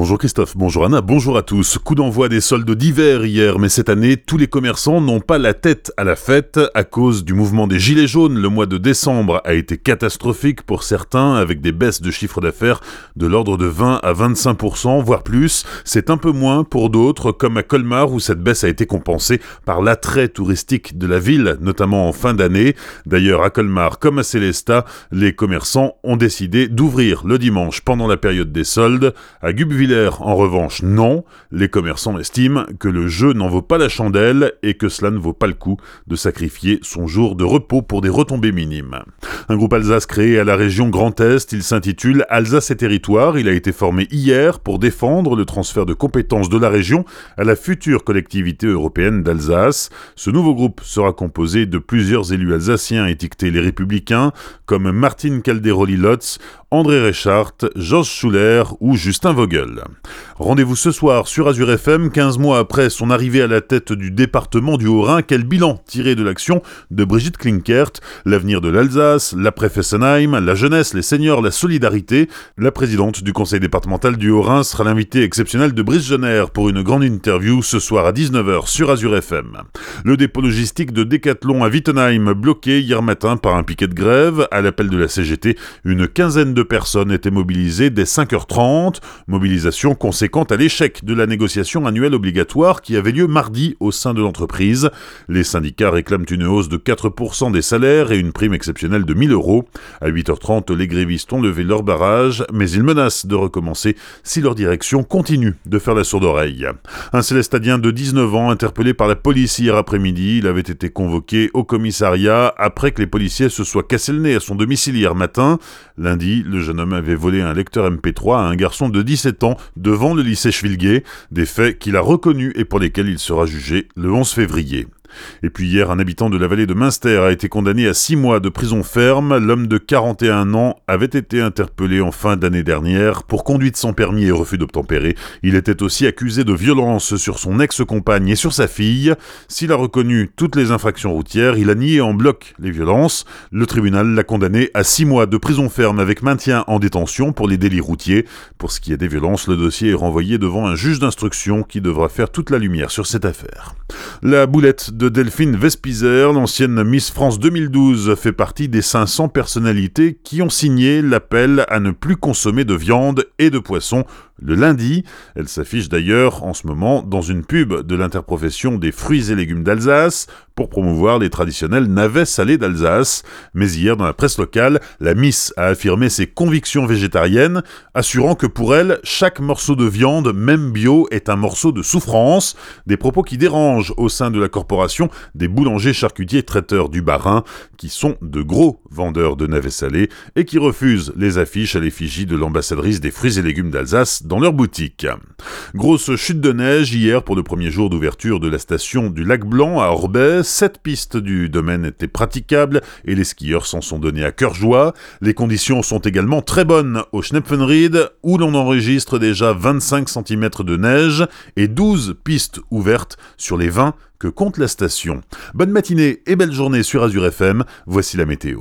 Bonjour Christophe, bonjour Anna, bonjour à tous. Coup d'envoi des soldes d'hiver hier, mais cette année, tous les commerçants n'ont pas la tête à la fête à cause du mouvement des Gilets jaunes. Le mois de décembre a été catastrophique pour certains, avec des baisses de chiffre d'affaires de l'ordre de 20 à 25%, voire plus. C'est un peu moins pour d'autres, comme à Colmar, où cette baisse a été compensée par l'attrait touristique de la ville, notamment en fin d'année. D'ailleurs, à Colmar, comme à Célestat, les commerçants ont décidé d'ouvrir le dimanche pendant la période des soldes. À en revanche, non. Les commerçants estiment que le jeu n'en vaut pas la chandelle et que cela ne vaut pas le coup de sacrifier son jour de repos pour des retombées minimes. Un groupe Alsace créé à la région Grand Est, il s'intitule Alsace et Territoire. Il a été formé hier pour défendre le transfert de compétences de la région à la future collectivité européenne d'Alsace. Ce nouveau groupe sera composé de plusieurs élus alsaciens étiquetés les Républicains, comme Martine Calderoli-Lotz, André Reichart, Georges Schuller ou Justin Vogel. Rendez-vous ce soir sur Azure FM, 15 mois après son arrivée à la tête du département du Haut-Rhin. Quel bilan tiré de l'action de Brigitte Klinkert? L'avenir de l'Alsace, l'après Fessenheim, la jeunesse, les seniors, la solidarité. La présidente du conseil départemental du Haut-Rhin sera l'invitée exceptionnelle de Brice Jenner pour une grande interview ce soir à 19h sur Azure FM. Le dépôt logistique de Decathlon à Wittenheim bloqué hier matin par un piquet de grève. À l'appel de la CGT, une quinzaine de personnes étaient mobilisées dès 5h30, mobilisation conséquente à l'échec de la négociation annuelle obligatoire qui avait lieu mardi au sein de l'entreprise. Les syndicats réclament une hausse de 4% des salaires et une prime exceptionnelle de 1000 euros. À 8h30, les grévistes ont levé leur barrage, mais ils menacent de recommencer si leur direction continue de faire la sourde oreille. Un célestadien de 19 ans interpellé par la police hier après-midi, il avait été convoqué au commissariat après que les policiers se soient cassé le nez à son domicile hier matin. Lundi, le jeune homme avait volé un lecteur MP3 à un garçon de 17 ans devant le lycée Schwilguet, des faits qu'il a reconnus et pour lesquels il sera jugé le 11 février. Et puis hier, un habitant de la vallée de Münster a été condamné à six mois de prison ferme. L'homme de 41 ans avait été interpellé en fin d'année dernière pour conduite sans permis et refus d'obtempérer. Il était aussi accusé de violence sur son ex-compagne et sur sa fille. S'il a reconnu toutes les infractions routières, il a nié en bloc les violences. Le tribunal l'a condamné à six mois de prison ferme avec maintien en détention pour les délits routiers. Pour ce qui est des violences, le dossier est renvoyé devant un juge d'instruction qui devra faire toute la lumière sur cette affaire. La boulette de Delphine Vespizer, l'ancienne Miss France 2012, fait partie des 500 personnalités qui ont signé l'appel à ne plus consommer de viande et de poisson le lundi. Elle s'affiche d'ailleurs en ce moment dans une pub de l'interprofession des fruits et légumes d'Alsace pour promouvoir les traditionnels navets salés d'Alsace. Mais hier, dans la presse locale, la Miss a affirmé ses convictions végétariennes, assurant que pour elle, chaque morceau de viande, même bio, est un morceau de souffrance, des propos qui dérangent au sein de la corporation des boulangers charcutiers traiteurs du Bas-Rhin, qui sont de gros vendeurs de navets salés et qui refusent les affiches à l'effigie de l'ambassadrice des fruits et légumes d'Alsace dans leur boutique. Grosse chute de neige hier pour le premier jour d'ouverture de la station du Lac Blanc à Orbais. Sept pistes du domaine étaient praticables et les skieurs s'en sont donnés à cœur joie. Les conditions sont également très bonnes au Schnepfenried où l'on enregistre déjà 25 cm de neige et 12 pistes ouvertes sur les 20 que compte la station. Bonne matinée et belle journée sur Azure FM. Voici la météo.